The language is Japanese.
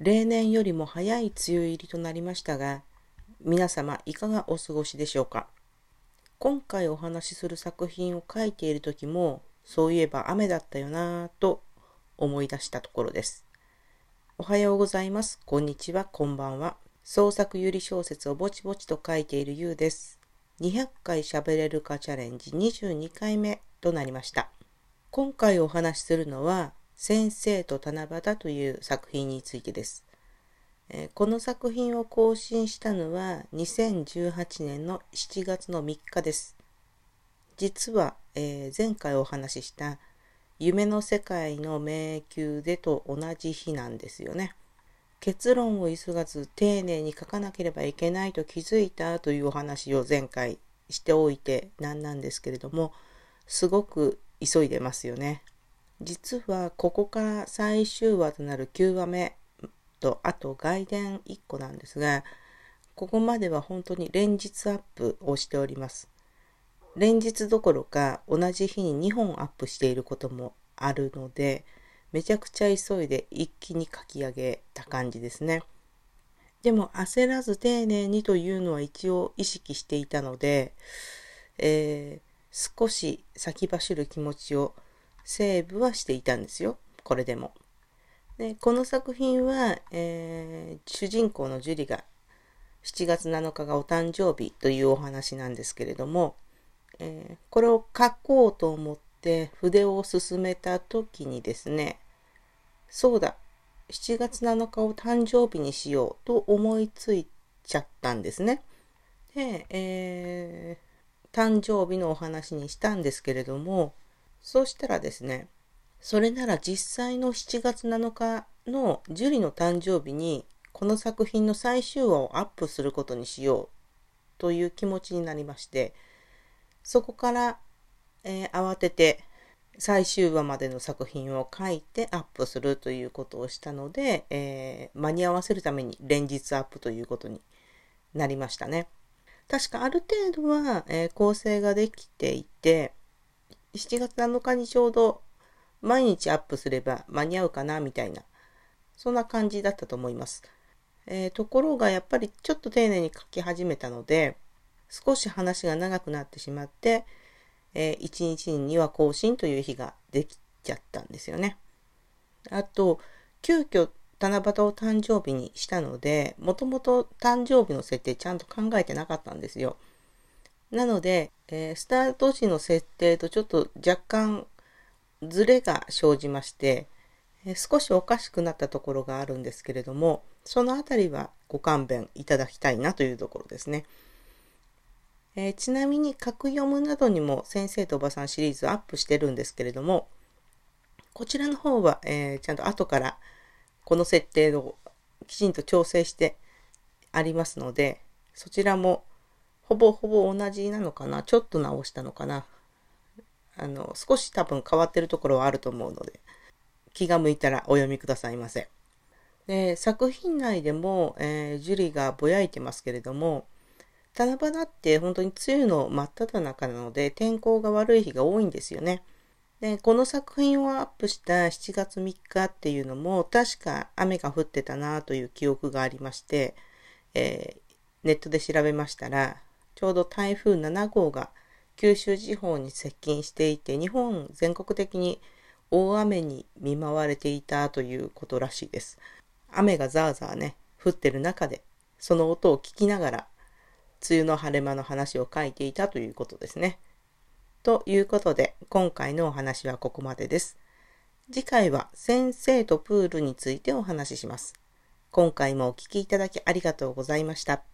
例年よりも早い梅雨入りとなりましたが、皆様いかがお過ごしでしょうか？今回お話しする作品を書いている時も、そういえば雨だったよなぁと思い出したところです。おはようございます。こんにちは。こんばんは。創作ゆり小説をぼちぼちと書いているゆうです。200回喋れるかチャレンジ22回目となりました。今回お話しするのは、先生と七夕という作品についてです。この作品を更新したのは2018年の7月の3日です。実は、えー、前回お話しした夢の世界の迷宮でと同じ日なんですよね。結論を急がず丁寧に書かなければいけないと気づいたというお話を前回しておいてなんなんですけれども、すごく急いでますよね。実はここから最終話となる9話目とあと外伝1個なんですがここまでは本当に連日アップをしております。連日どころか同じ日に2本アップしていることもあるのでめちゃくちゃ急いで一気に書き上げた感じですね。でも焦らず丁寧にというのは一応意識していたので、えー、少し先走る気持ちをセーブはしていたんですよ。これでも。でこの作品は、えー、主人公のジュリが7月7日がお誕生日というお話なんですけれども、えー、これを書こうと思って筆を進めた時にですね、そうだ、7月7日を誕生日にしようと思いついちゃったんですね。で、えー、誕生日のお話にしたんですけれども、そうしたらですね、それなら実際の7月7日の樹里の誕生日にこの作品の最終話をアップすることにしようという気持ちになりまして、そこから、えー、慌てて最終話までの作品を書いてアップするということをしたので、えー、間に合わせるために連日アップということになりましたね。確かある程度は、えー、構成ができていて、7月7日にちょうど毎日アップすれば間に合うかなみたいな、そんな感じだったと思います。えー、ところがやっぱりちょっと丁寧に書き始めたので、少し話が長くなってしまって、えー、1日に2話更新という日ができちゃったんですよね。あと、急遽七夕を誕生日にしたので、もともと誕生日の設定ちゃんと考えてなかったんですよ。なので、えー、スタート時の設定とちょっと若干ズレが生じまして、えー、少しおかしくなったところがあるんですけれども、そのあたりはご勘弁いただきたいなというところですね。えー、ちなみに格読むなどにも先生とおばさんシリーズアップしてるんですけれども、こちらの方は、えー、ちゃんと後からこの設定をきちんと調整してありますので、そちらもほぼほぼ同じなのかな？ちょっと直したのかな？あの、少し多分変わってるところはあると思うので、気が向いたらお読みくださいませ。で、作品内でも、えー、ジュリがぼやいてますけれども、七夕って本当に梅雨の真っ只中なので天候が悪い日が多いんですよね。で、この作品をアップした7月3日っていうのも確か雨が降ってたなという記憶がありまして、えー、ネットで調べましたら、ちょうど台風7号が九州地方に接近していて、日本全国的に大雨に見舞われていたということらしいです。雨がザーザーね、降ってる中で、その音を聞きながら、梅雨の晴れ間の話を書いていたということですね。ということで、今回のお話はここまでです。次回は先生とプールについてお話しします。今回もお聴きいただきありがとうございました。